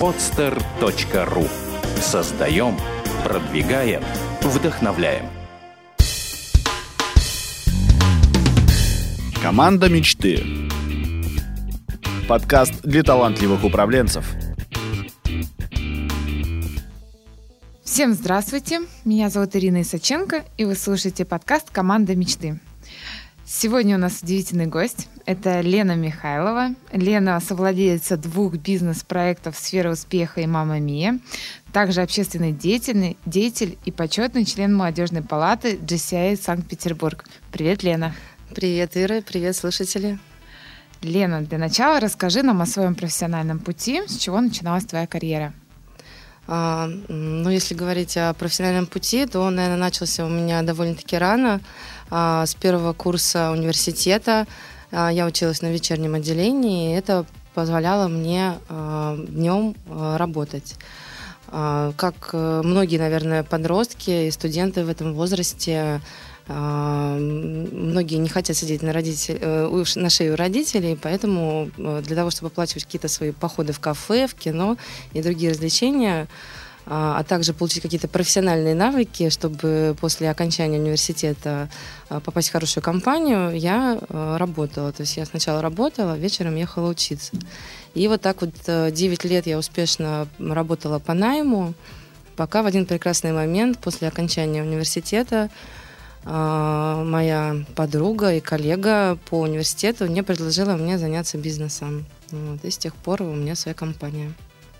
podster.ru Создаем, продвигаем, вдохновляем. Команда мечты. Подкаст для талантливых управленцев. Всем здравствуйте, меня зовут Ирина Исаченко, и вы слушаете подкаст «Команда мечты». Сегодня у нас удивительный гость. Это Лена Михайлова. Лена совладелица двух бизнес-проектов «Сфера успеха» и «Мама Мия». Также общественный деятель, деятель и почетный член молодежной палаты GCI Санкт-Петербург. Привет, Лена. Привет, Ира. Привет, слушатели. Лена, для начала расскажи нам о своем профессиональном пути, с чего начиналась твоя карьера. А, ну, если говорить о профессиональном пути, то он, наверное, начался у меня довольно-таки рано. А, с первого курса университета а, я училась на вечернем отделении, и это позволяло мне а, днем работать. Как э, многие, наверное, подростки и студенты в этом возрасте, многие не хотят сидеть на, родитель, э, на шее у родителей, поэтому э, для того, чтобы оплачивать какие-то свои походы в кафе, в кино и другие развлечения, а, а также получить какие-то профессиональные навыки, чтобы после окончания университета а, попасть в хорошую компанию, я а, работала. То есть я сначала работала, вечером ехала учиться. И вот так вот 9 лет я успешно работала по найму, пока в один прекрасный момент после окончания университета моя подруга и коллега по университету мне предложила мне заняться бизнесом. Вот, и с тех пор у меня своя компания.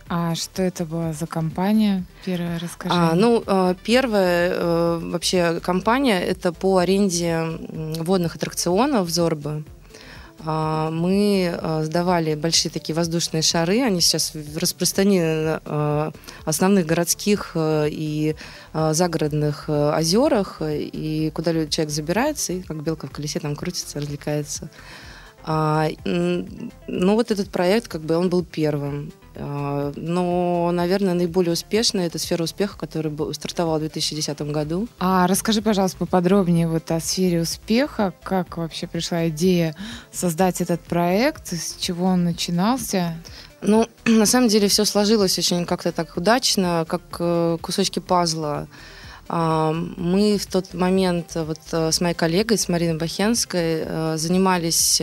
А что это была за компания? Первая расскажи. А, ну, э, первая э, вообще компания это по аренде водных аттракционов в Зорбе. А, мы э, сдавали большие такие воздушные шары, они сейчас распространены на основных городских и загородных озерах, и куда человек забирается, и как белка в колесе там крутится, развлекается. А, ну, вот этот проект, как бы, он был первым. А, но, наверное, наиболее успешная это сфера успеха, которая стартовала в 2010 году. А расскажи, пожалуйста, поподробнее вот о сфере успеха. Как вообще пришла идея создать этот проект? С чего он начинался? Ну, на самом деле все сложилось очень как-то так удачно, как э, кусочки пазла. А, мы в тот момент вот э, с моей коллегой, с Мариной Бахенской, э, занимались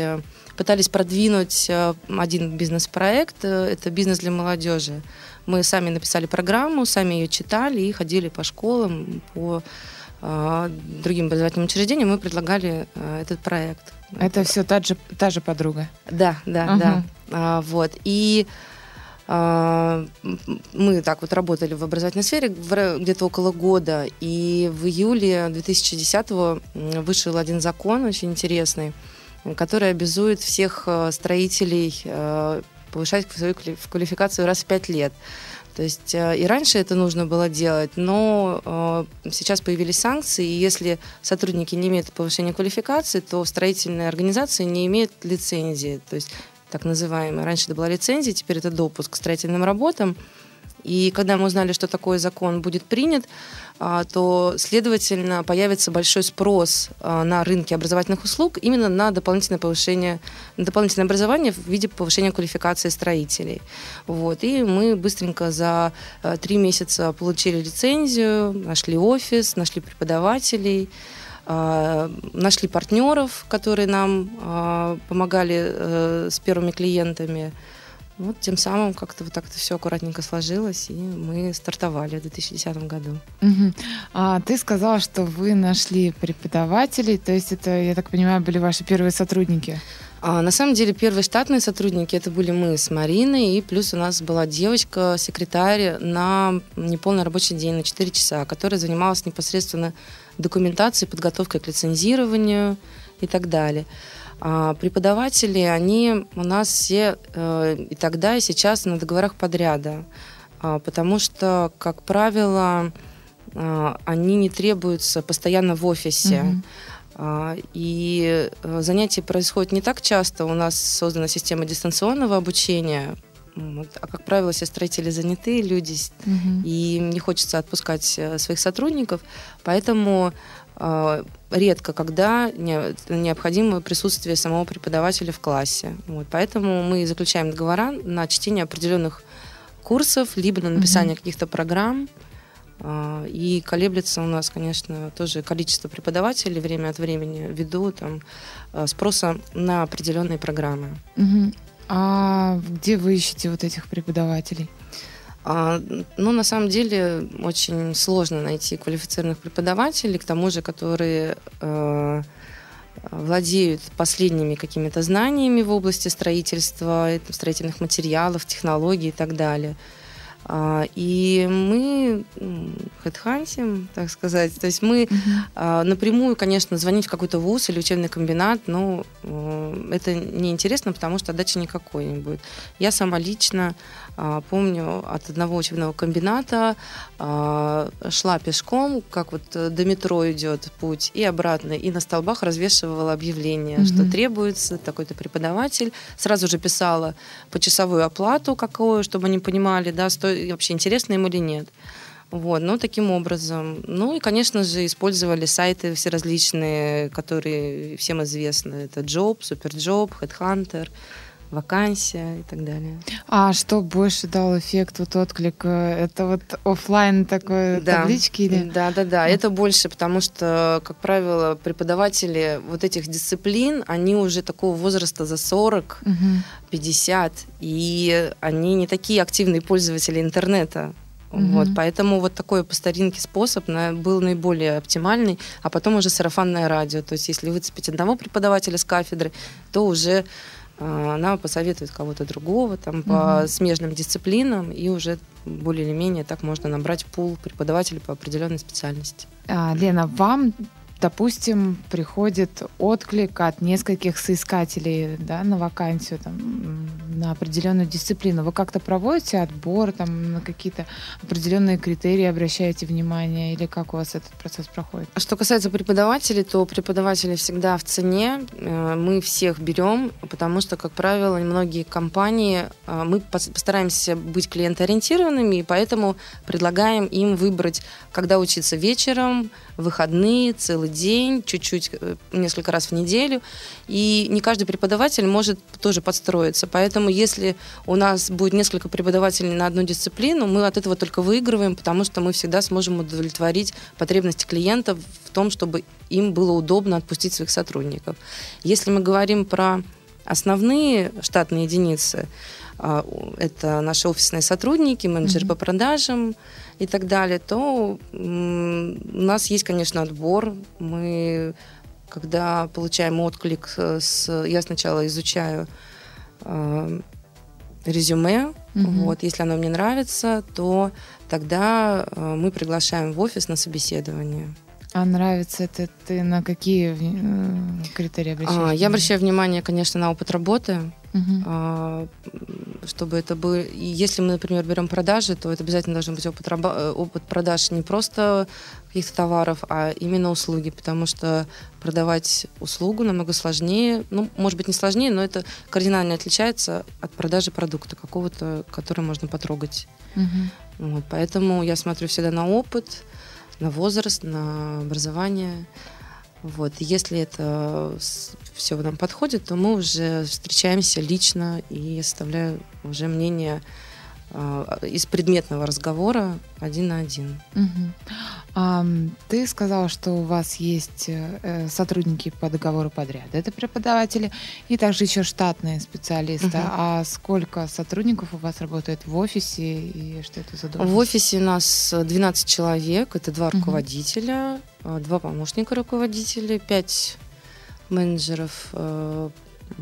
пытались продвинуть э, один бизнес-проект. Э, это бизнес для молодежи. Мы сами написали программу, сами ее читали и ходили по школам, по э, другим образовательным учреждениям. Мы предлагали этот проект. Это все та же, та же подруга? Да, да, uh-huh. да. А, вот. И мы так вот работали в образовательной сфере где-то около года, и в июле 2010 вышел один закон очень интересный, который обязует всех э, строителей э, повышать свою квалификацию раз в пять лет. То есть э, и раньше это нужно было делать, но сейчас появились санкции, и если сотрудники не имеют повышения квалификации, то строительные организации не имеют лицензии, то есть так называемые. Раньше это была лицензия, теперь это допуск к строительным работам. И когда мы узнали, что такой закон будет принят, то, следовательно, появится большой спрос а, на рынке образовательных услуг именно на дополнительное повышение, на дополнительное образование в виде повышения квалификации строителей. Вот. И мы быстренько за а, три месяца получили лицензию, нашли офис, нашли преподавателей, нашли партнеров, которые нам помогали э, с первыми клиентами. Вот тем самым как-то вот так это все аккуратненько сложилось, и мы стартовали в 2010 году. Угу. А ты сказала, что вы нашли преподавателей, то есть это, я так понимаю, были ваши первые сотрудники? А, на самом деле первые штатные сотрудники это были мы с Мариной, и плюс у нас была девочка, секретарь на неполный рабочий день, на 4 часа, которая занималась непосредственно документацией, подготовкой к лицензированию и так далее. А преподаватели, они у нас все э, и тогда, и сейчас на договорах подряда, а, потому что, как правило, а, они не требуются постоянно в офисе. Mm-hmm. И э, занятия происходят не так часто. У нас создана система дистанционного обучения. А как правило, все строители занятые люди, угу. и не хочется отпускать э, своих сотрудников, поэтому редко, когда необходимо присутствие самого преподавателя в классе. Вот, поэтому мы заключаем договора на чтение определенных курсов, либо на написание mm-hmm. каких-то программ. А, и колеблется у нас, конечно, тоже количество преподавателей время от времени ввиду там, а, спроса на определенные программы. Угу. А где вы ищете вот этих преподавателей? А, ну, на самом деле, очень сложно найти квалифицированных преподавателей, к тому же, которые э, владеют последними какими-то знаниями в области строительства, строительных материалов, технологий и так далее. А, и мы хедхантим, так сказать. То есть мы uh-huh. напрямую, конечно, звонить в какой-то вуз или учебный комбинат, но э, это неинтересно, потому что отдачи никакой не будет. Я сама лично помню, от одного учебного комбината а, шла пешком, как вот э, до метро идет путь, и обратно, и на столбах развешивала объявление, mm-hmm. что требуется такой-то преподаватель. Сразу же писала почасовую оплату какую, чтобы они понимали, да, сто... вообще интересно им или нет. Вот, ну, таким образом. Ну, и, конечно же, использовали сайты все различные, которые всем известны. Это Job, Superjob, Headhunter вакансия и так далее. А что больше дал эффект, вот отклик? Это вот офлайн такой да. таблички или? Да, да, да. Это больше, потому что, как правило, преподаватели вот этих дисциплин, они уже такого возраста за 40, угу. 50, и они не такие активные пользователи интернета. Угу. Вот, поэтому вот такой по старинке способ на, был наиболее оптимальный, а потом уже сарафанное радио. То есть если выцепить одного преподавателя с кафедры, то уже она посоветует кого-то другого там, угу. по смежным дисциплинам, и уже более или менее так можно набрать пул преподавателей по определенной специальности. А, Лена, вам допустим, приходит отклик от нескольких соискателей да, на вакансию, там, на определенную дисциплину. Вы как-то проводите отбор, там, на какие-то определенные критерии обращаете внимание, или как у вас этот процесс проходит? Что касается преподавателей, то преподаватели всегда в цене. Э, мы всех берем, потому что, как правило, многие компании, э, мы постараемся быть клиентоориентированными, и поэтому предлагаем им выбрать, когда учиться вечером, выходные, целый день, чуть-чуть, э, несколько раз в неделю. И не каждый преподаватель может тоже подстроиться. Поэтому если у нас будет несколько преподавателей на одну дисциплину, мы от этого только выигрываем, потому что мы всегда сможем удовлетворить потребности клиентов в том, чтобы им было удобно отпустить своих сотрудников. Если мы говорим про основные штатные единицы, а, это наши офисные сотрудники, менеджеры mm-hmm. по продажам, и так далее, то у нас есть, конечно, отбор. Мы, когда получаем отклик, с, я сначала изучаю э, резюме. Угу. Вот, если оно мне нравится, то тогда э, мы приглашаем в офис на собеседование. А нравится это ты на какие э, критерии обращаешь? А, я обращаю внимание, конечно, на опыт работы, а, чтобы это было. Если мы, например, берем продажи, то это обязательно должен быть опыт, раба... опыт продаж не просто каких-то товаров, а именно услуги, потому что продавать услугу намного сложнее. Ну, может быть, не сложнее, но это кардинально отличается от продажи продукта какого-то, который можно потрогать. Угу. Вот, поэтому я смотрю всегда на опыт на возраст, на образование. Вот. если это все нам подходит, то мы уже встречаемся лично и я составляю уже мнение из предметного разговора один на один. Угу. А, ты сказала, что у вас есть э, сотрудники по договору подряда, это преподаватели, и также еще штатные специалисты. Угу. А сколько сотрудников у вас работает в офисе и что это за должность? В офисе у нас 12 человек, это два угу. руководителя, а, два помощника руководителя, пять менеджеров э,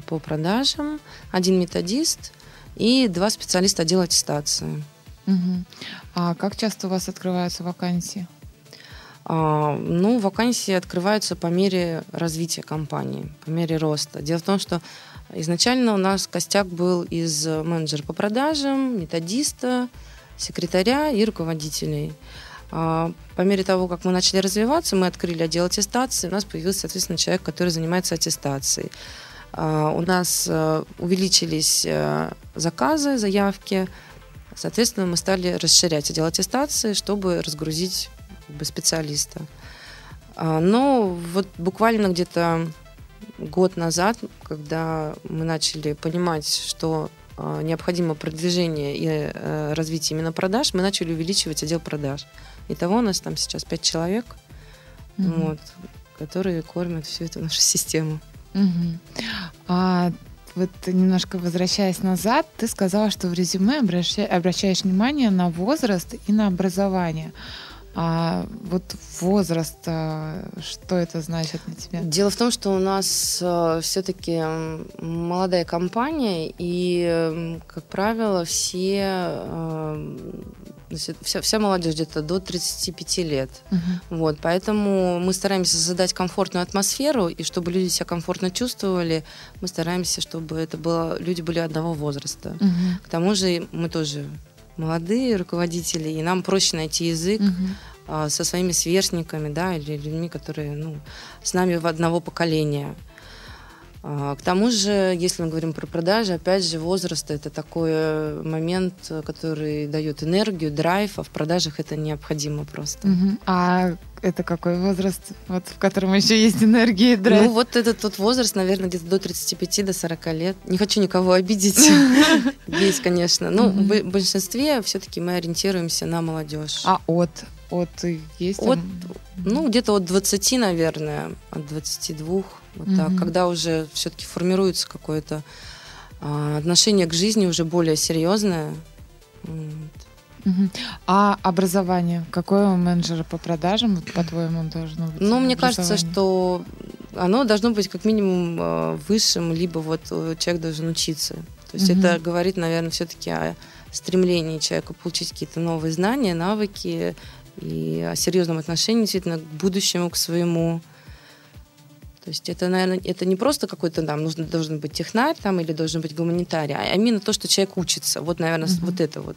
по продажам, один методист – и два специалиста отдела аттестации. Угу. А как часто у вас открываются вакансии? А, ну, вакансии открываются по мере развития компании, по мере роста. Дело в том, что изначально у нас костяк был из менеджера по продажам, методиста, секретаря и руководителей. А, по мере того, как мы начали развиваться, мы открыли отдел аттестации, у нас появился, соответственно, человек, который занимается аттестацией. А, у нас э, увеличились э, заказы, заявки. Соответственно, мы стали расширять отдел аттестации, чтобы разгрузить специалиста. А, но вот буквально где-то год назад, когда мы начали понимать, что э, необходимо продвижение и развитие именно продаж, мы начали увеличивать отдел продаж. Итого у нас там сейчас пять человек, Мгм. вот, которые кормят всю эту нашу систему. Мгм. А вот немножко возвращаясь назад, ты сказала, что в резюме обраща- обращаешь внимание на возраст и на образование. А вот возраст, а, что это значит для тебя? Дело в том, что у нас все-таки молодая компания, и, как правило, все, э, вся, вся молодежь где-то до 35 лет. Мгм. Вот, поэтому мы стараемся создать комфортную атмосферу, и чтобы люди себя комфортно чувствовали, мы стараемся, чтобы это было, люди были одного возраста. Мгм. К тому же мы тоже молодые руководители, и нам проще найти язык а, со своими сверстниками, да, или людьми, которые, ну, с нами в одного поколения. А, К тому же, если мы говорим про продажи, опять же, возраст это такой момент, э, который дает энергию, драйв, а в продажах это необходимо просто. Мгм. А это какой возраст, вот, в котором еще есть энергия и драйв? Ну, вот этот тот возраст, наверное, где-то до 35 до 40 лет. Не хочу никого обидеть. Есть, конечно. Но Мгм. в большинстве все-таки мы ориентируемся на молодежь. А от? От есть? От? Ну, где-то от 20, наверное, от 22, вот так, Мгм. когда уже все-таки формируется какое-то а, отношение к жизни уже более серьезное. М, Мгм. А образование? Какое у менеджера по продажам, вот, по-твоему, должно быть? Ну, мне кажется, что оно должно быть как минимум э, высшим, либо вот э, человек должен учиться. То есть Мгм. это говорит, наверное, все-таки о стремлении человека получить какие-то новые знания, навыки и о серьезном отношении действительно к будущему, к своему. То есть это, наверное, это не просто какой-то там нужно должен быть технарь там или должен быть гуманитарий, а именно то, что человек учится. Вот, наверное, Мгм. вот это вот.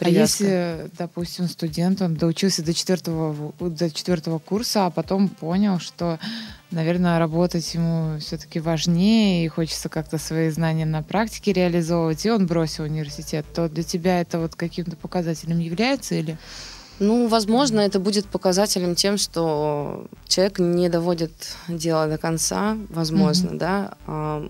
А привязка. если, допустим, студент, он доучился до четвертого, до четвертого курса, а потом понял, что, наверное, работать ему все-таки важнее, и хочется как-то свои знания на практике реализовывать, и он бросил университет, то для тебя это вот каким-то показателем является или? Ну, возможно, это будет показателем тем, что человек не доводит дело до конца, возможно, Мгм. да. А,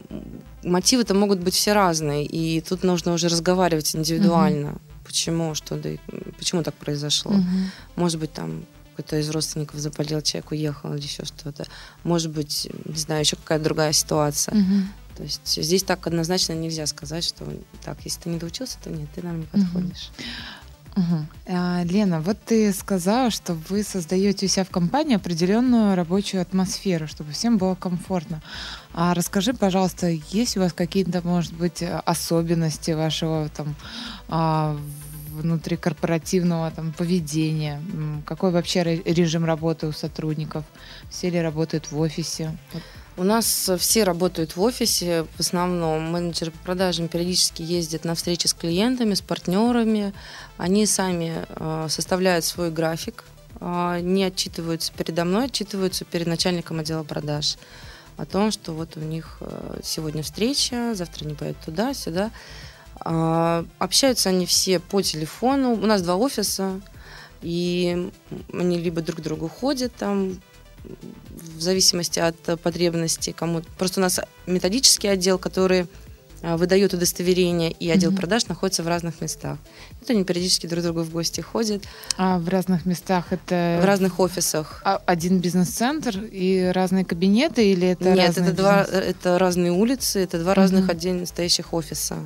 Мотивы-то могут быть все разные, и тут нужно уже разговаривать индивидуально. Почему, что, да, почему так произошло? Мгм. Может быть, там кто-то из родственников заболел, человек уехал или еще что-то. Может быть, не знаю, еще какая-то другая ситуация. Мгм. То есть здесь так однозначно нельзя сказать, что так, если ты не доучился, то нет, ты нам не подходишь. Мгм. А, Лена, вот ты сказала, что вы создаете у себя в компании определенную рабочую атмосферу, чтобы всем было комфортно. А расскажи, пожалуйста, есть у вас какие-то, может быть, особенности вашего там а, внутрикорпоративного там поведения? Какой вообще ре- режим работы у сотрудников? Все ли работают в офисе? Вот. У нас э, все работают в офисе. В основном менеджеры по продажам периодически ездят на встречи с клиентами, с партнерами. Они сами э, составляют свой график, э, не отчитываются передо мной, отчитываются перед начальником отдела продаж о том, что вот у них сегодня встреча, завтра они поедут туда, сюда. Общаются они все по телефону. У нас два офиса, и они либо друг к другу ходят там, в зависимости от э, потребностей кому Просто у нас методический отдел, который э, выдает удостоверение, и отдел Мгм. продаж находится в разных местах. Вот они периодически друг к другу в гости ходят, А в разных местах это в разных офисах. а- один бизнес-центр и разные кабинеты или это Нет, это два, бизнес- это разные улицы, это два разных Мгм. отдельно стоящих офиса.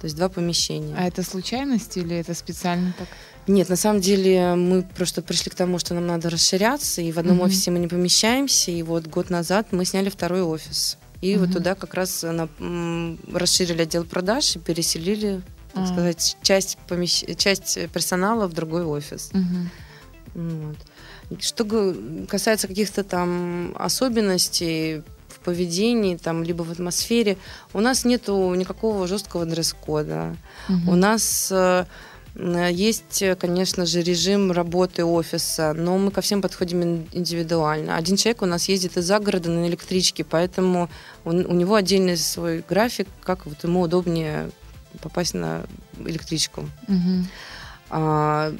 То есть два помещения. А это случайность или это специально так? Нет, на самом деле мы просто пришли к тому, что нам надо расширяться, и в одном Мгм. офисе мы не помещаемся, и вот год назад мы сняли второй офис. И вот Мгм. туда как раз на- м, расширили отдел продаж и переселили, так А. сказать, часть, помещ- часть персонала в другой офис. Мгм. Вот. Что касается каких-то там особенностей в поведении, там, либо в атмосфере, у нас нету никакого жесткого дресс-кода. Мгм. У нас э, есть, конечно же, режим работы офиса, но мы ко всем подходим ин- индивидуально. Один человек у нас ездит из-за города на электричке, поэтому он- у него отдельный свой график, как вот ему удобнее попасть на электричку. Мгм. А,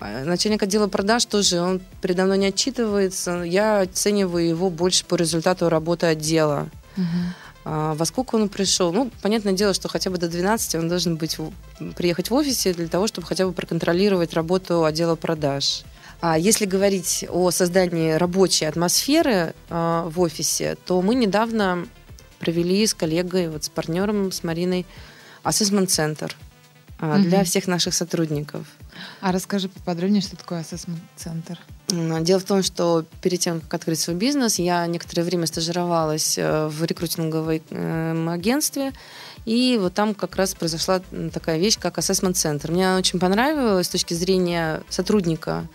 начальник отдела продаж тоже, он передо мной не отчитывается. Я оцениваю его больше по результату работы отдела. Мгм. а, во сколько он пришел. Ну, понятное дело, что хотя бы до 12 он должен быть, приехать в офисе для того, чтобы хотя бы проконтролировать работу отдела продаж. А если говорить о создании рабочей атмосферы э, в офисе, то мы недавно провели с коллегой, вот с партнером, с Мариной, ассессмент-центр угу. для всех наших сотрудников. А расскажи поподробнее, что такое ассессмент-центр. Дело в том, что перед тем, как открыть свой бизнес, я некоторое время стажировалась э, в рекрутинговом агентстве, и вот там как раз произошла такая вещь, как ассессмент-центр. Мне очень понравилось с точки зрения сотрудника, а,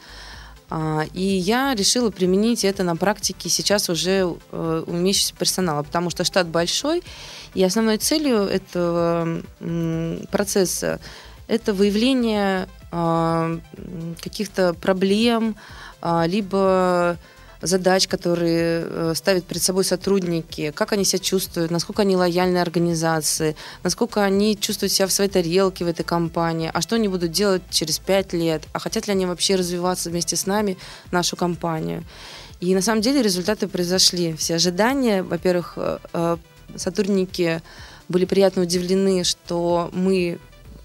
и я решила применить это на практике сейчас уже э, у имеющегося персонала, потому что штат большой, и основной целью этого процесса это выявление а, каких-то проблем, а, либо задач, которые э, ставят перед собой сотрудники, как они себя чувствуют, насколько они лояльны организации, насколько они чувствуют себя в своей тарелке в этой компании, а что они будут делать через пять лет, а хотят ли они вообще развиваться вместе с нами, нашу компанию. И на самом деле результаты произошли. Все ожидания, во-первых, э, э, сотрудники были приятно удивлены, что мы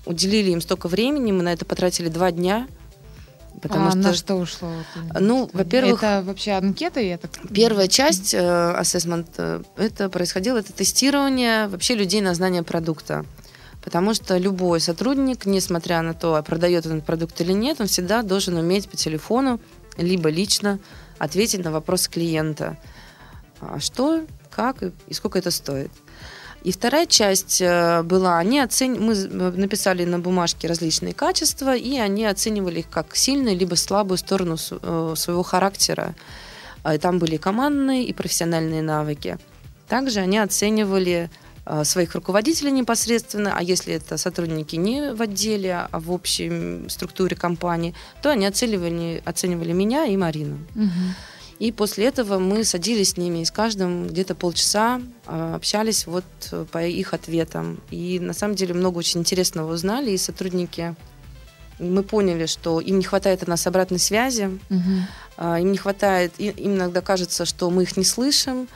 уделили им столько времени, мы на это потратили два дня – Потому а что... на что ушло? Ну, во-первых... Это вообще анкета? Я так... Первая часть э, assessment, э, это происходило, это тестирование вообще людей на знание продукта. Потому что любой сотрудник, несмотря на то, продает он продукт или нет, он всегда должен уметь по телефону, либо лично ответить на вопрос клиента. А что, как и сколько это стоит. И вторая часть э, была, они оцен... мы написали на бумажке различные качества, и они оценивали их как сильную либо слабую сторону э, своего характера. А, там были командные и профессиональные навыки. Также они оценивали э, своих руководителей непосредственно, а если это сотрудники не в отделе, а в общей структуре компании, то они оценивали, оценивали меня и Марину. Угу. И после этого мы садились с ними и с каждым где-то полчаса а, общались вот э, по их ответам. И на самом деле много очень интересного узнали, и сотрудники мы поняли, что им не хватает от нас обратной связи, угу. им не хватает, им иногда кажется, что мы их не слышим,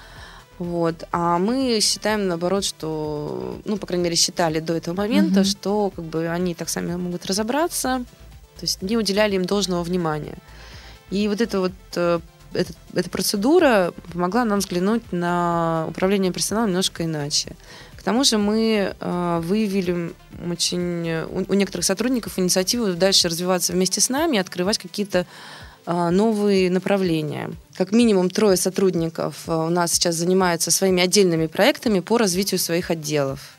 вот. А мы считаем, наоборот, что, ну, по крайней мере, считали до этого момента, угу. что как бы они так сами могут разобраться, то есть не уделяли им должного внимания. И вот это вот э, этот, эта процедура помогла нам взглянуть на управление персоналом немножко иначе. К тому же мы э, выявили очень у, у некоторых сотрудников инициативу дальше развиваться вместе с нами, открывать какие-то э, новые направления. Как минимум трое сотрудников э, у нас сейчас занимаются своими отдельными проектами по развитию своих отделов.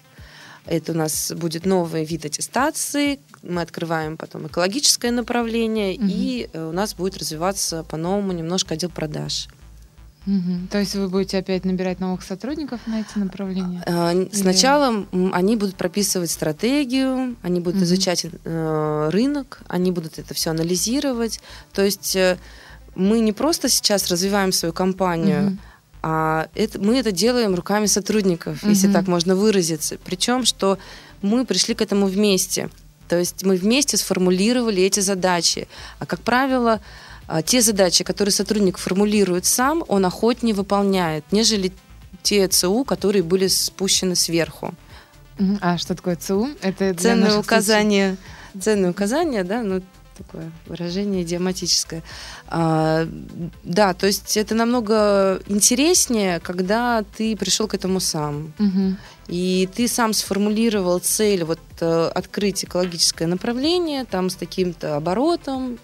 Это у нас будет новый вид аттестации, мы открываем потом экологическое направление, угу. и э, у нас будет развиваться по-новому немножко отдел продаж. Угу. То есть вы будете опять набирать новых сотрудников на эти направления? Сначала Или... они будут прописывать стратегию, они будут угу. изучать э, рынок, они будут это все анализировать. То есть э, мы не просто сейчас развиваем свою компанию, угу. а это, мы это делаем руками сотрудников, угу. если так можно выразиться. Причем, что мы пришли к этому вместе. То есть мы вместе сформулировали эти задачи. А, как правило, а, те задачи, которые сотрудник формулирует сам, он охотнее выполняет, нежели те ЦУ, которые были спущены сверху. А что такое ЦУ? Это ценные указания. Ценные указания, да, ну такое выражение идиоматическое. А, да, то есть это намного интереснее, когда ты пришел к этому сам. Угу. И ты сам сформулировал цель вот э, открыть экологическое направление, там с таким-то оборотом,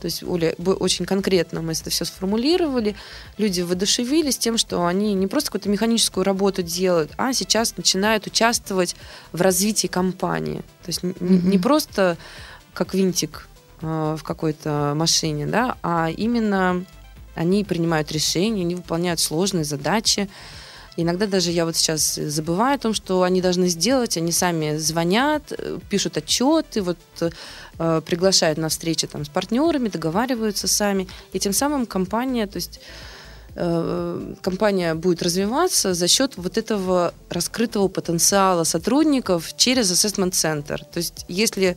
то есть Оля, очень конкретно мы это все сформулировали. Люди воодушевились тем, что они не просто какую-то механическую работу делают, а сейчас начинают участвовать в развитии компании. То есть mm-hmm. не просто как винтик э, в какой-то машине, да, а именно они принимают решения, они выполняют сложные задачи. Иногда даже я вот сейчас забываю о том, что они должны сделать, они сами звонят, э, пишут отчеты, вот э, приглашают на встречи там с партнерами, договариваются сами, и тем самым компания, то есть э, компания будет развиваться за счет вот этого раскрытого потенциала сотрудников через assessment центр. То есть если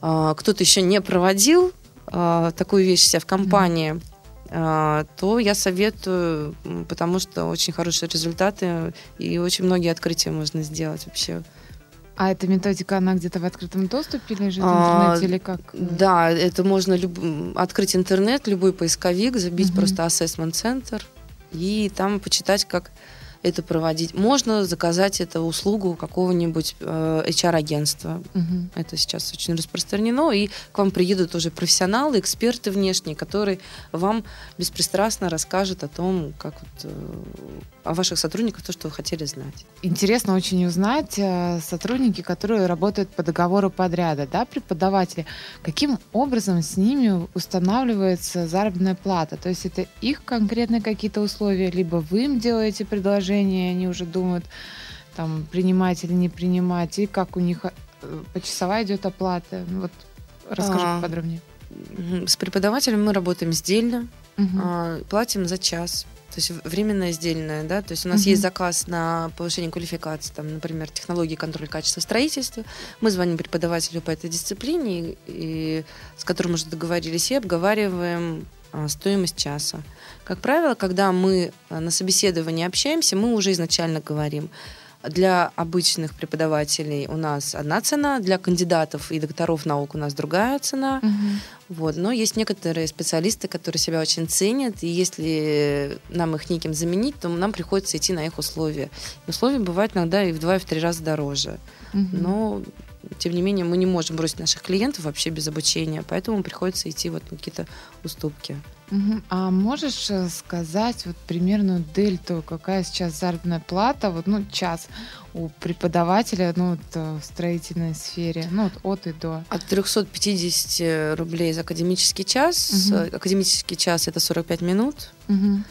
э, кто-то еще не проводил э, такую вещь себя в компании, а, то я советую, потому что очень хорошие результаты и очень многие открытия можно сделать вообще. А эта методика, она где-то в открытом доступе лежит в интернете а, или как? Да, это можно люб... открыть интернет, любой поисковик, забить угу. просто assessment центр и там почитать, как это проводить. Можно заказать эту услугу какого-нибудь э, HR-агентства. Угу. Это сейчас очень распространено. И к вам приедут уже профессионалы, эксперты внешние, которые вам беспристрастно расскажут о том, как вот, э, о ваших сотрудниках, то, что вы хотели знать. Интересно очень узнать э, сотрудники, которые работают по договору подряда, да, преподаватели, каким образом с ними устанавливается заработная плата? То есть это их конкретные какие-то условия, либо вы им делаете предложение, они уже думают, там, принимать или не принимать, и как у них э, почасовая идет оплата. Вот расскажи а, подробнее. С преподавателем мы работаем сдельно, угу. а, платим за час. То есть временное сдельное, да, то есть у нас uh есть заказ на повышение квалификации, там, например, технологии контроля качества строительства. Мы звоним преподавателю по этой дисциплине, и, и, с которым уже договорились, и обговариваем а, стоимость часа. Как правило, когда мы а, на собеседовании общаемся, мы уже изначально говорим, для обычных преподавателей у нас одна цена, для кандидатов и докторов наук у нас другая цена. Угу. Вот. Но есть некоторые специалисты, которые себя очень ценят, и если нам их неким заменить, то нам приходится идти на их условия. И условия бывают иногда и в два, и в три раза дороже. Угу. Но тем не менее, мы не можем бросить наших клиентов вообще без обучения, поэтому приходится идти вот на какие-то уступки. Угу. А можешь э, сказать вот примерную дельту, какая сейчас заработная плата, вот ну час у преподавателя, ну вот, э, в строительной сфере, ну вот от и до? От 350 рублей за академический час. Угу. Академический час это 45 минут. Угу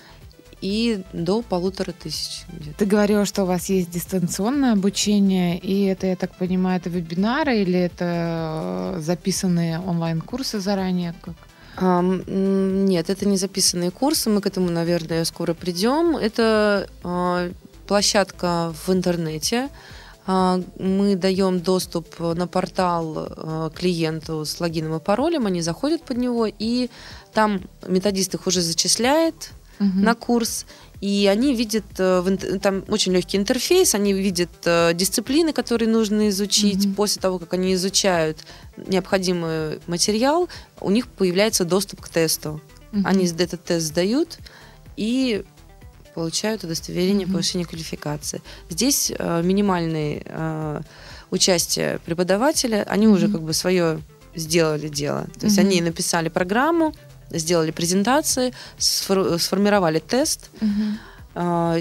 и до полутора тысяч. Ты говорила, что у вас есть дистанционное обучение, и это, я так понимаю, это вебинары или это э, записанные онлайн-курсы заранее? Как? А, нет, это не записанные курсы, мы к этому, наверное, скоро придем. Это а, площадка в интернете. А, мы даем доступ на портал а, клиенту с логином и паролем, они заходят под него, и там методист их уже зачисляет, угу. на курс, и они видят, э, там очень легкий интерфейс, они видят э, дисциплины, которые нужно изучить. Угу. После того, как они изучают необходимый материал, у них появляется доступ к тесту. Угу. Они этот тест сдают и получают удостоверение угу. повышения квалификации. Здесь э, минимальное э, участие преподавателя, они угу. уже как бы свое сделали дело. То есть угу. они написали программу, сделали презентации, сфор- сформировали тест. Угу. А,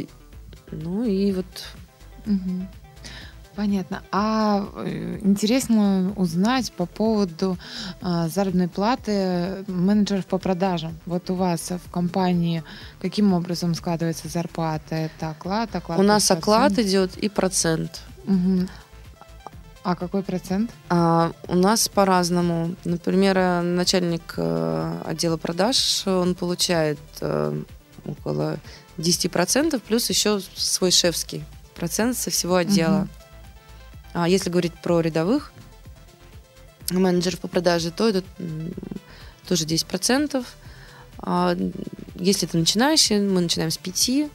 ну и вот. Угу. Понятно. А э, интересно узнать по поводу а, заработной платы менеджеров по продажам. Вот у вас в компании каким образом складывается зарплата? Это оклад, оклад? У нас оклад идет и процент. Угу. А какой процент? А, у нас по-разному. Например, э, начальник э, отдела продаж, он получает э, около 10%, плюс еще свой шефский процент со всего отдела. Угу. А если говорить про рядовых менеджеров по продаже, то это тоже 10%. А если это начинающий, мы начинаем с 5%.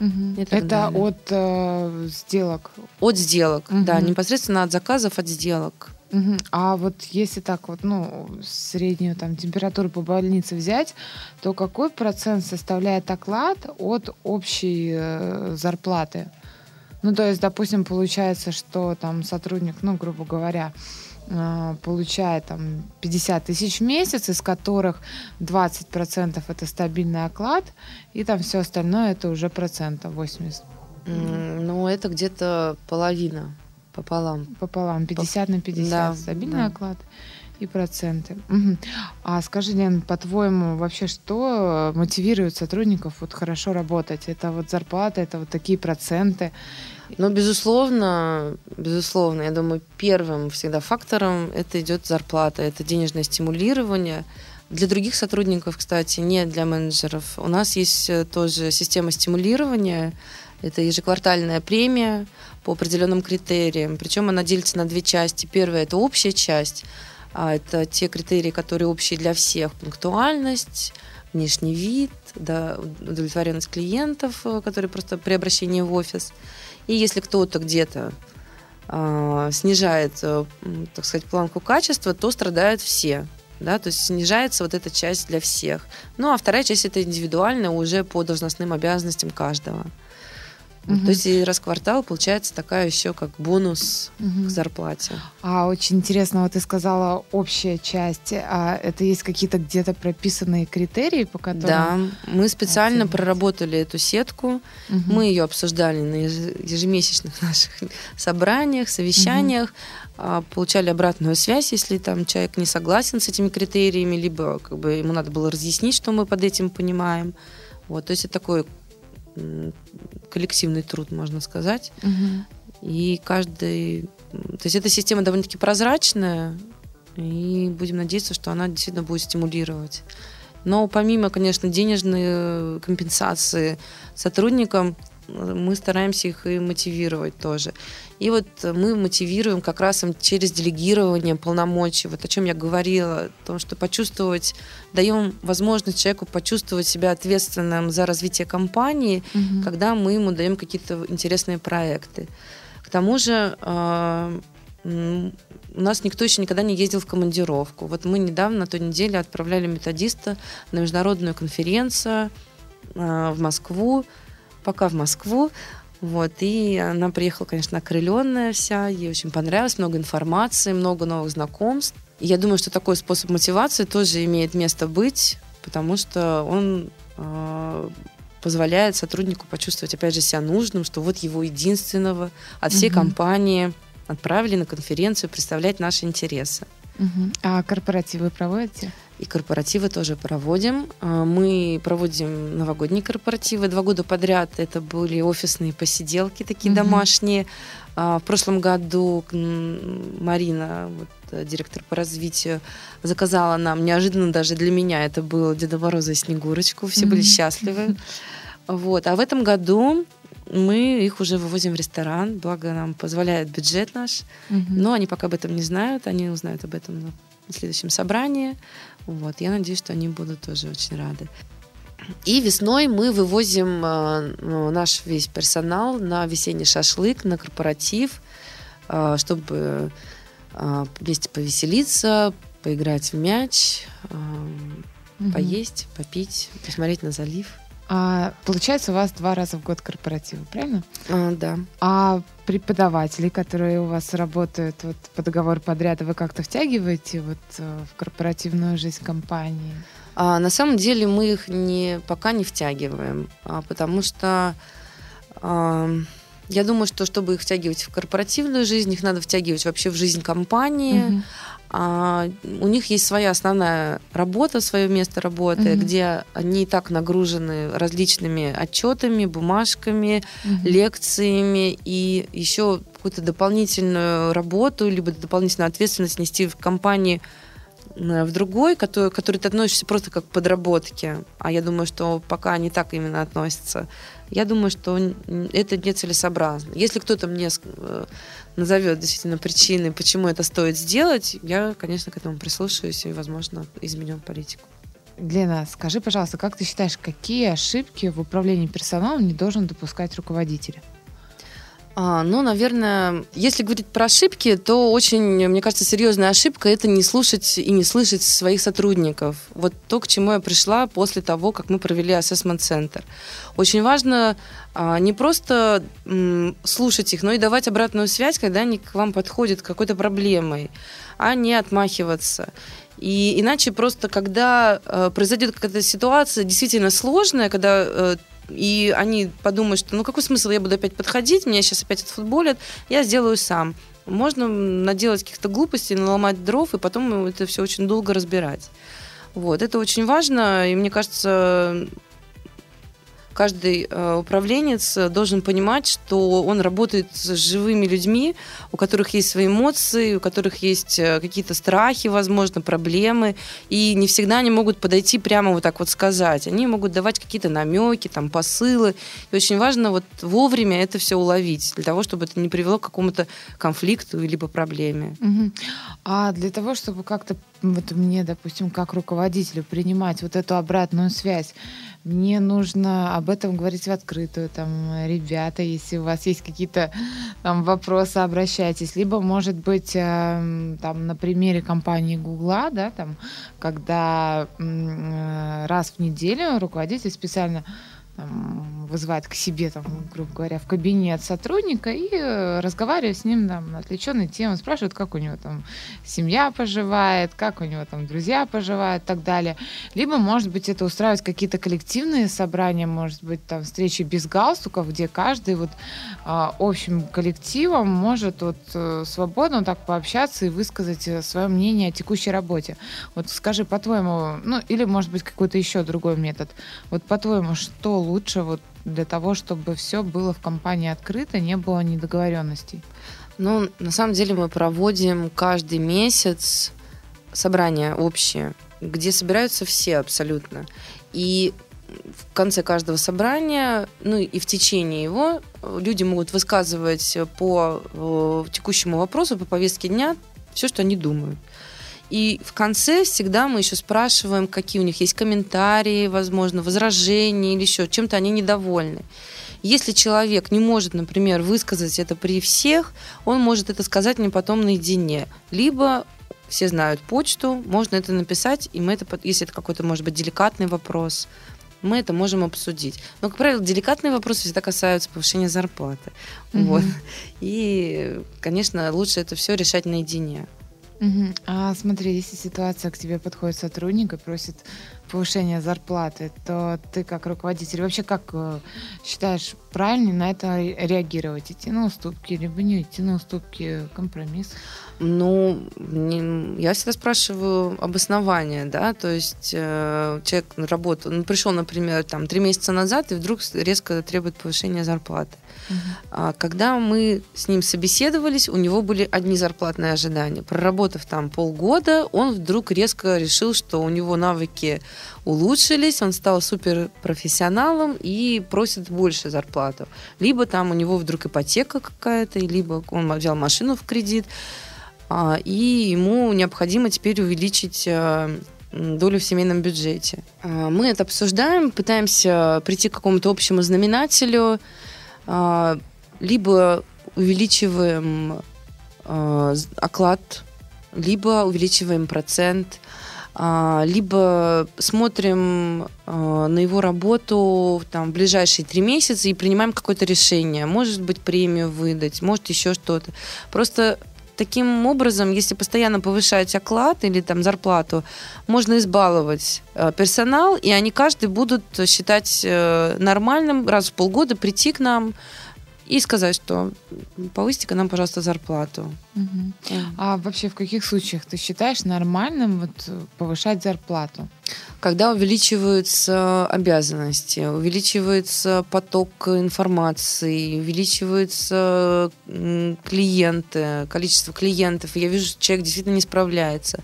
Угу. Это от э, сделок? От сделок, угу. да, непосредственно от заказов, от сделок. Угу. А вот если так вот, ну, среднюю там температуру по больнице взять, то какой процент составляет оклад от общей э, зарплаты? Ну, то есть, допустим, получается, что там сотрудник, ну, грубо говоря, а, получает там 50 тысяч в месяц, из которых 20% это стабильный оклад, и там все остальное это уже процентов 80. Mm, ну, это где-то половина пополам. Пополам, 50 По... на 50 да, стабильный да. оклад и проценты. Угу. А скажи, Лен, по-твоему, вообще что мотивирует сотрудников вот хорошо работать? Это вот зарплата, это вот такие проценты? Ну, безусловно, безусловно, я думаю, первым всегда фактором это идет зарплата, это денежное стимулирование. Для других сотрудников, кстати, не для менеджеров. У нас есть э, тоже система стимулирования. Это ежеквартальная премия по определенным критериям. Причем она делится на две части. Первая – это общая часть. А это те критерии, которые общие для всех. Пунктуальность, внешний вид, да, удовлетворенность клиентов, э, которые просто при обращении в офис. И если кто-то где-то э, снижает, э, так сказать, планку качества, то страдают все. Да, то есть снижается вот эта часть для всех. Ну, а вторая часть это индивидуально уже по должностным обязанностям каждого. Угу. То есть и раз в квартал получается такая еще как бонус угу. к зарплате. А очень интересно, вот ты сказала общая часть. А это есть какие-то где-то прописанные критерии, по которым? Да, мы специально оценивать? проработали эту сетку. Угу. Мы ее обсуждали на ежемесячных наших собраниях, совещаниях. Угу. Получали обратную связь, если там человек не согласен с этими критериями, либо как бы ему надо было разъяснить, что мы под этим понимаем. Вот, то есть это такой коллективный труд, можно сказать. Угу. И каждый... То есть эта система довольно-таки прозрачная, и будем надеяться, что она действительно будет стимулировать. Но помимо, конечно, денежной компенсации сотрудникам, мы стараемся их и мотивировать тоже. И вот мы мотивируем как раз через делегирование полномочий, вот о чем я говорила, о том, что почувствовать, даем возможность человеку почувствовать себя ответственным за развитие компании, угу. когда мы ему даем какие-то интересные проекты. К тому же а, у нас никто еще никогда не ездил в командировку. Вот мы недавно, на той неделе, отправляли методиста на международную конференцию а, в Москву, пока в Москву. Вот, и она приехала, конечно, окрыленная вся, ей очень понравилось, много информации, много новых знакомств. И я думаю, что такой способ мотивации тоже имеет место быть, потому что он э, позволяет сотруднику почувствовать, опять же, себя нужным, что вот его единственного от всей угу. компании отправили на конференцию представлять наши интересы. Угу. А корпоративы проводите? И корпоративы тоже проводим. А, мы проводим новогодние корпоративы. Два года подряд это были офисные посиделки, такие mm домашние. А, в прошлом году Марина, вот, э, директор по развитию, заказала нам, неожиданно даже для меня, это был Деда Мороза и Снегурочку. Все mm были счастливы. Вот. А в этом году мы их уже вывозим в ресторан, благо нам позволяет бюджет наш. Угу. Но они пока об этом не знают, они узнают об этом на следующем собрании. Вот, я надеюсь, что они будут тоже очень рады. И весной мы вывозим э, ну, наш весь персонал на весенний шашлык, на корпоратив, э, чтобы э, вместе повеселиться, поиграть в мяч, угу. поесть, попить, посмотреть на залив. А, получается, у вас два раза в год корпоративы, правильно? А, да. А преподаватели, которые у вас работают вот, по договору подряда, вы как-то втягиваете вот, э, в корпоративную жизнь компании? А, на самом деле мы их не, пока не втягиваем, а, потому что а, я думаю, что чтобы их втягивать в корпоративную жизнь, их надо втягивать вообще в жизнь компании. Угу. А, у них есть своя основная работа, свое место работы, mm где они и так нагружены различными отчетами, бумажками, mm лекциями и еще какую-то дополнительную работу, либо дополнительную ответственность нести в компании в другой, который, который ты относишься просто как к подработке. А я думаю, что пока они так именно относятся. Я думаю, что это нецелесообразно. Если кто-то мне э, назовет действительно причины, почему это стоит сделать, я, конечно, к этому прислушаюсь и, возможно, изменю политику. Лена, скажи, пожалуйста, как ты считаешь, какие ошибки в управлении персоналом не должен допускать руководитель? А, ну, наверное, если говорить про ошибки, то очень, мне кажется, серьезная ошибка это не слушать и не слышать своих сотрудников. Вот то, к чему я пришла после того, как мы провели ассессмент-центр. Очень важно а, не просто м, слушать их, но и давать обратную связь, когда они к вам подходят какой-то проблемой, а не отмахиваться. И иначе просто, когда э, произойдет какая-то ситуация действительно сложная, когда э, и они подумают, что ну какой смысл, я буду опять подходить, меня сейчас опять отфутболят, я сделаю сам. Можно наделать каких-то глупостей, наломать дров, и потом это все очень долго разбирать. Вот, это очень важно, и мне кажется, каждый э, управленец должен понимать, что он работает с живыми людьми, у которых есть свои эмоции, у которых есть э, какие-то страхи, возможно, проблемы, и не всегда они могут подойти прямо вот так вот сказать. Они могут давать какие-то намеки, там, посылы. И очень важно вот вовремя это все уловить, для того, чтобы это не привело к какому-то конфликту либо проблеме. Угу. А для того, чтобы как-то вот мне, допустим, как руководителю принимать вот эту обратную связь, мне нужно об этом говорить в открытую, там, ребята, если у вас есть какие-то там вопросы, обращайтесь. Либо, может быть, э, там, на примере компании Гугла, да, там, когда э, раз в неделю руководитель специально там, вызывает к себе, там, грубо говоря, в кабинет сотрудника и э, разговаривает с ним там, на отвлеченные темы, спрашивает, как у него там семья поживает, как у него там друзья поживают и так далее. Либо, может быть, это устраивать какие-то коллективные собрания, может быть, там встречи без галстуков, где каждый вот а, общим коллективом может вот э, свободно так пообщаться и высказать э, свое мнение о текущей работе. Вот скажи, по-твоему, ну или, может быть, какой-то еще другой метод. Вот по-твоему, что лучше вот для того, чтобы все было в компании открыто, не было недоговоренностей? Ну, на самом деле мы проводим каждый месяц собрания общие, где собираются все абсолютно. И в конце каждого собрания, ну и в течение его, люди могут высказывать по э, текущему вопросу, по повестке дня все, что они думают. И в конце всегда мы еще спрашиваем, какие у них есть комментарии, возможно, возражения или еще чем-то они недовольны. Если человек не может, например, высказать это при всех, он может это сказать мне потом наедине. Либо все знают почту, можно это написать, и мы это, если это какой-то, может быть, деликатный вопрос, мы это можем обсудить. Но, как правило, деликатные вопросы всегда касаются повышения зарплаты. Mm-hmm. Вот. И, конечно, лучше это все решать наедине. Угу. А смотри, если ситуация к тебе подходит сотрудник и просит повышения зарплаты, то ты как руководитель вообще как э, считаешь правильно на это реагировать? Идти на уступки, либо не идти на уступки, компромисс? Ну, не, я всегда спрашиваю обоснование, да, то есть э, человек работал, ну, пришел, например, там три месяца назад и вдруг резко требует повышения зарплаты. Uh-huh. А когда мы с ним собеседовались, у него были одни зарплатные ожидания. Проработав там полгода, он вдруг резко решил, что у него навыки улучшились, он стал суперпрофессионалом и просит больше зарплату. Либо там у него вдруг ипотека какая-то, либо он взял машину в кредит. А, и ему необходимо теперь увеличить э, долю в семейном бюджете. А, мы это обсуждаем, пытаемся прийти к какому-то общему знаменателю, а, либо увеличиваем оклад, либо увеличиваем процент, либо смотрим на его работу там, в ближайшие три месяца и принимаем какое-то решение. Может быть, премию выдать, может еще что-то. Просто таким образом, если постоянно повышать оклад или там зарплату, можно избаловать э, персонал, и они каждый будут считать э, нормальным раз в полгода прийти к нам, и сказать, что повысите-ка нам, пожалуйста, зарплату. Угу. А вообще в каких случаях ты считаешь нормальным вот повышать зарплату? Когда увеличиваются обязанности, увеличивается поток информации, увеличиваются клиенты, количество клиентов, я вижу, что человек действительно не справляется.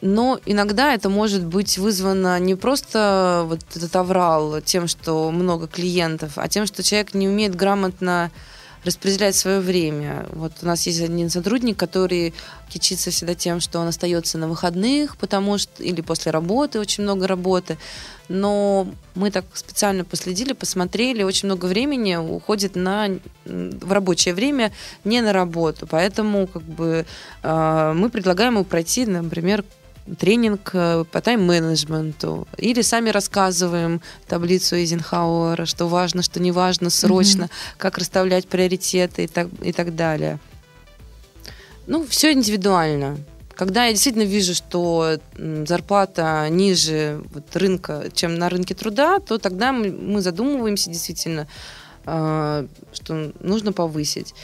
Но иногда это может быть вызвано не просто вот этот аврал тем, что много клиентов, а тем, что человек не умеет грамотно распределять свое время. Вот у нас есть один сотрудник, который кичится всегда тем, что он остается на выходных, потому что или после работы очень много работы. Но мы так специально последили, посмотрели, очень много времени уходит на в рабочее время, не на работу. Поэтому как бы э, мы предлагаем ему пройти, например, тренинг э, по тайм-менеджменту, или сами рассказываем таблицу Эйзенхауэра, что важно, что не важно, срочно, mm-hmm. как расставлять приоритеты и так, и так далее. Ну, все индивидуально. Когда я действительно вижу, что зарплата ниже вот, рынка, чем на рынке труда, то тогда мы, мы задумываемся действительно, э, что нужно повысить.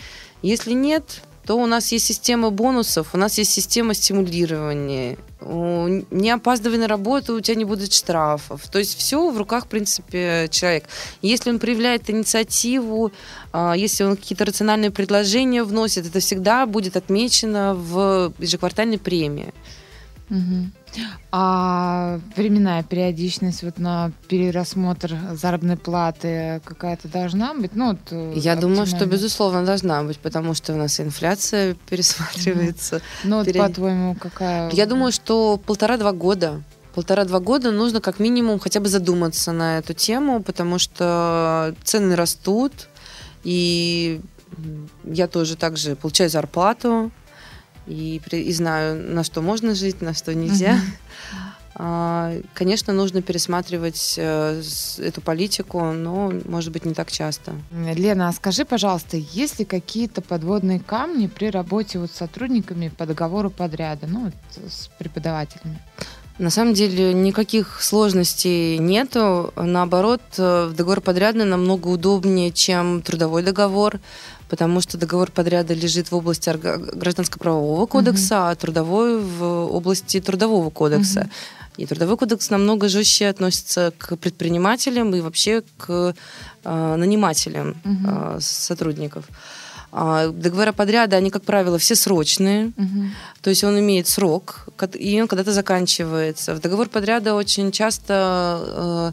Если нет, то у нас есть система бонусов, у нас есть система стимулирования, не опаздывай на работу, у тебя не будет штрафов. То есть все в руках, в принципе, человека. Если он проявляет инициативу, а, если он какие-то рациональные предложения вносит, это всегда будет отмечено в ежеквартальной премии. Угу. А временная периодичность вот на перерасмотр заработной платы какая-то должна быть? Ну, вот, э, Я думаю, что безусловно должна быть, потому что у нас инфляция пересматривается. Ну, вот, по-твоему, какая? Я думаю, что полтора-два года полтора-два года нужно как минимум хотя бы задуматься на эту тему, потому что цены растут, и я тоже также получаю зарплату, и, и знаю, на что можно жить, на что нельзя. Uh-huh. Конечно, нужно пересматривать э, эту политику, но, может быть, не так часто. Лена, а скажи, пожалуйста, есть ли какие-то подводные камни при работе вот с сотрудниками по договору подряда, ну, вот, с преподавателями? На самом деле никаких сложностей нету. Наоборот, э, договор подряда намного удобнее, чем трудовой договор потому что договор подряда лежит в области гражданско-правового кодекса, mm-hmm. а трудовой в области трудового кодекса. Mm-hmm. И трудовой кодекс намного жестче относится к предпринимателям и вообще к э, нанимателям mm-hmm. э, сотрудников. А договоры подряда, они, как правило, все срочные. Угу. То есть он имеет срок, и он когда-то заканчивается. В договор подряда очень часто э,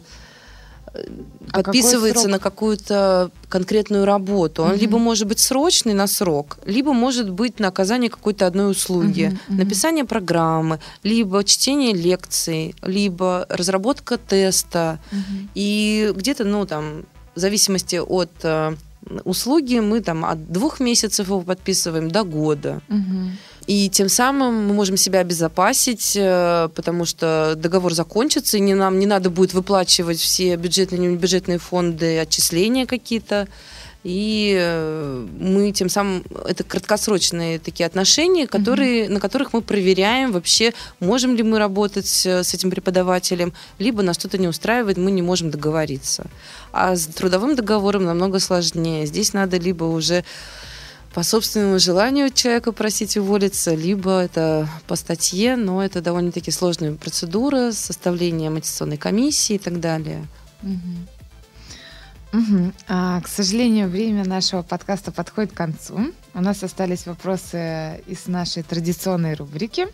а подписывается на какую-то конкретную работу. Он угу. либо может быть срочный на срок, либо может быть на оказание какой-то одной услуги, угу, угу. написание программы, либо чтение лекций, либо разработка теста. Угу. И где-то, ну, там, в зависимости от э, услуги, мы там от двух месяцев его подписываем до года. Угу. И тем самым мы можем себя обезопасить, э, потому что договор закончится, и не, нам не надо будет выплачивать все бюджетные и бюджетные фонды, отчисления какие-то. И э, мы тем самым это краткосрочные такие отношения, которые, mm-hmm. на которых мы проверяем вообще, можем ли мы работать с этим преподавателем, либо нас что-то не устраивает, мы не можем договориться. А с трудовым договором намного сложнее. Здесь надо либо уже по собственному желанию человека просить уволиться, либо это по статье, но это довольно-таки сложная процедура, составление аттестационной комиссии и так далее. Угу. Угу. А, к сожалению, время нашего подкаста подходит к концу. У нас остались вопросы из нашей традиционной рубрики.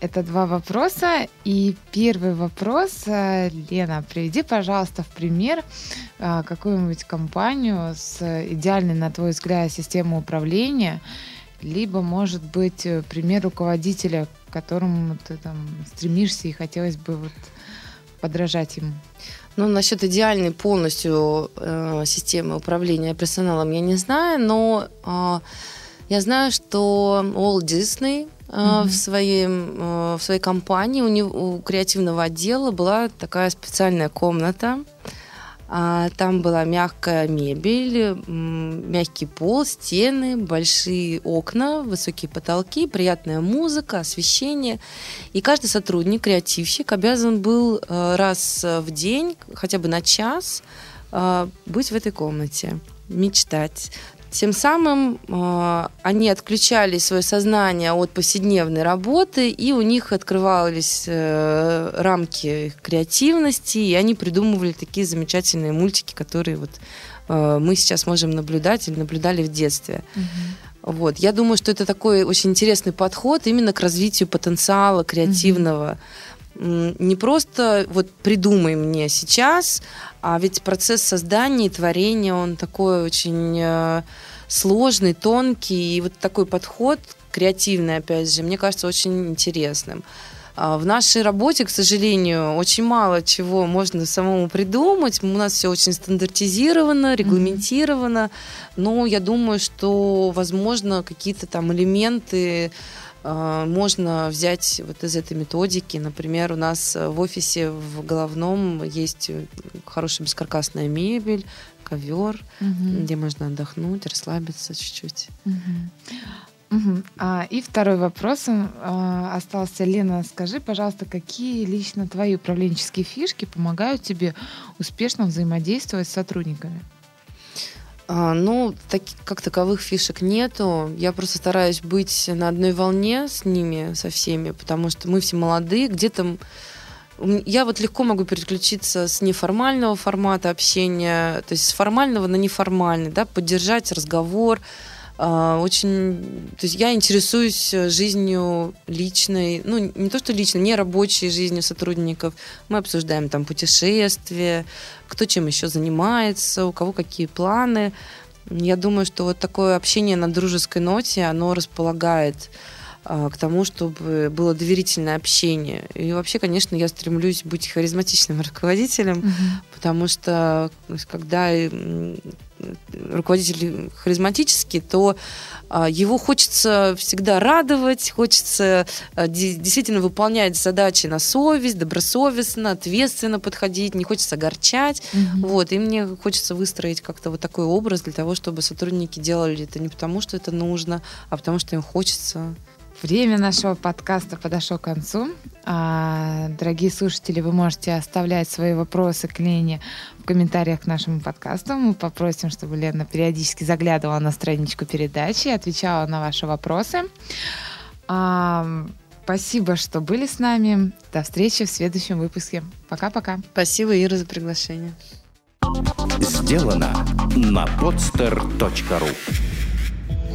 Это два вопроса. И первый вопрос, э, Лена, приведи, пожалуйста, в пример э, какую-нибудь компанию с идеальной, на твой взгляд, системой управления, либо, может быть, э, пример руководителя, к которому ты там стремишься и хотелось бы вот подражать ему. Ну, насчет идеальной полностью э, системы управления персоналом я не знаю, но э, я знаю, что Walt Disney mm-hmm. в, своей, э, в своей компании, у, него, у креативного отдела была такая специальная комната. А, там была мягкая мебель, мягкий пол, стены, большие окна, высокие потолки, приятная музыка, освещение. И каждый сотрудник, креативщик обязан был э, раз в день, хотя бы на час, быть в этой комнате мечтать, тем самым э, они отключали свое сознание от повседневной работы, и у них открывались э, рамки креативности, и они придумывали такие замечательные мультики, которые вот э, мы сейчас можем наблюдать или наблюдали в детстве. Mm-hmm. Вот. Я думаю, что это такой очень интересный подход именно к развитию потенциала креативного. Mm-hmm. Не просто вот придумай мне сейчас, а ведь процесс создания и творения, он такой очень э, сложный, тонкий, и вот такой подход креативный, опять же, мне кажется очень интересным. А в нашей работе, к сожалению, очень мало чего можно самому придумать. У нас все очень стандартизировано, регламентировано. Mm-hmm. Но я думаю, что, возможно, какие-то там элементы можно взять вот из этой методики. Например, у нас в офисе в головном есть хорошая бескаркасная мебель, ковер, угу. где можно отдохнуть, расслабиться чуть-чуть. Угу. Угу. А, и второй вопрос а, остался. Лена, скажи, пожалуйста, какие лично твои управленческие фишки помогают тебе успешно взаимодействовать с сотрудниками? А, ну, так, как таковых фишек нету. Я просто стараюсь быть на одной волне с ними, со всеми, потому что мы все молодые. Где-то я вот легко могу переключиться с неформального формата общения, то есть с формального на неформальный, да, поддержать разговор, очень, то есть я интересуюсь жизнью личной, ну не то что личной, не рабочей жизнью сотрудников. Мы обсуждаем там путешествия, кто чем еще занимается, у кого какие планы. Я думаю, что вот такое общение на дружеской ноте, оно располагает а, к тому, чтобы было доверительное общение. И вообще, конечно, я стремлюсь быть харизматичным руководителем, mm-hmm. потому что когда руководитель харизматический, то а, его хочется всегда радовать, хочется а, действительно выполнять задачи на совесть, добросовестно, ответственно подходить, не хочется огорчать. Mm-hmm. Вот, и мне хочется выстроить как-то вот такой образ для того, чтобы сотрудники делали это не потому, что это нужно, а потому что им хочется. Время нашего подкаста подошло к концу. А, дорогие слушатели, вы можете оставлять свои вопросы к Лене в комментариях к нашему подкасту. Мы попросим, чтобы Лена периодически заглядывала на страничку передачи и отвечала на ваши вопросы. А, спасибо, что были с нами. До встречи в следующем выпуске. Пока-пока. Спасибо, Ира, за приглашение. Сделано на podster.ru